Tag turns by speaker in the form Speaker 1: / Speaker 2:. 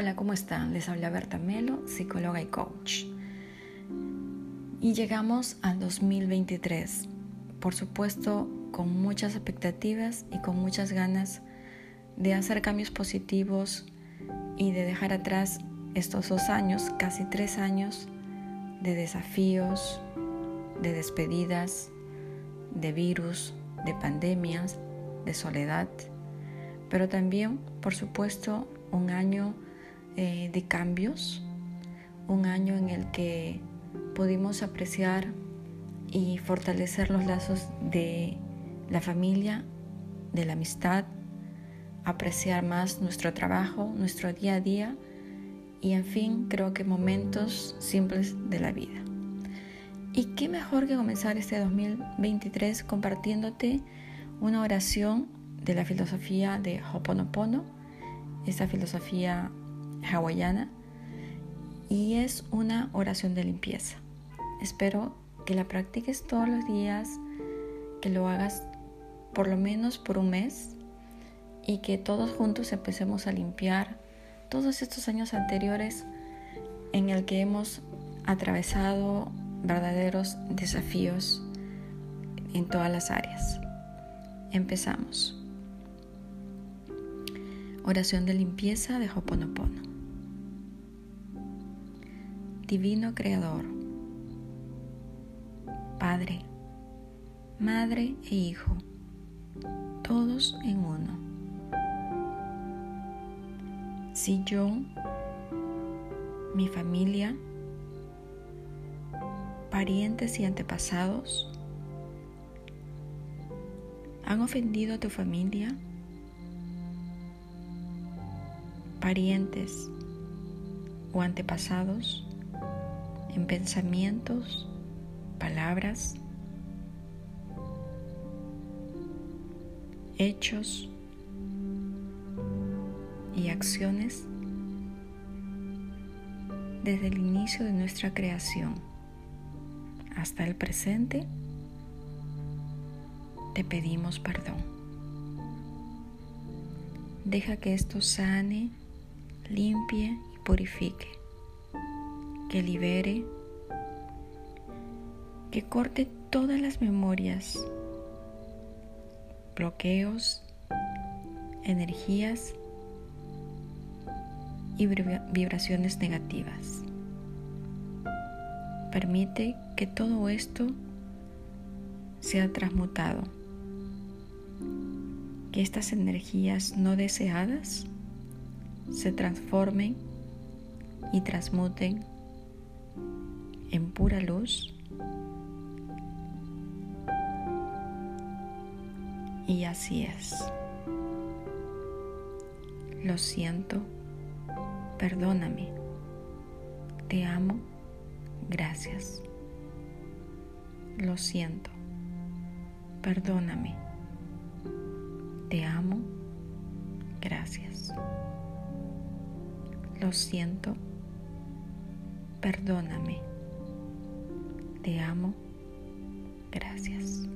Speaker 1: Hola, ¿cómo están? Les habla Berta Melo, psicóloga y coach. Y llegamos al 2023, por supuesto con muchas expectativas y con muchas ganas de hacer cambios positivos y de dejar atrás estos dos años, casi tres años, de desafíos, de despedidas, de virus, de pandemias, de soledad, pero también, por supuesto, un año eh, de cambios, un año en el que pudimos apreciar y fortalecer los lazos de la familia, de la amistad, apreciar más nuestro trabajo, nuestro día a día y en fin creo que momentos simples de la vida. Y qué mejor que comenzar este 2023 compartiéndote una oración de la filosofía de Hoponopono, esta filosofía hawaiana y es una oración de limpieza. Espero que la practiques todos los días, que lo hagas por lo menos por un mes y que todos juntos empecemos a limpiar todos estos años anteriores en el que hemos atravesado verdaderos desafíos en todas las áreas. Empezamos. Oración de limpieza de Hoponopono. Divino Creador, Padre, Madre e Hijo, todos en uno. Si yo, mi familia, parientes y antepasados han ofendido a tu familia, parientes o antepasados en pensamientos, palabras, hechos y acciones desde el inicio de nuestra creación hasta el presente, te pedimos perdón. Deja que esto sane limpie y purifique, que libere, que corte todas las memorias, bloqueos, energías y vibraciones negativas. Permite que todo esto sea transmutado, que estas energías no deseadas se transformen y transmuten en pura luz y así es. Lo siento, perdóname, te amo, gracias. Lo siento, perdóname, te amo, gracias. Lo siento. Perdóname. Te amo. Gracias.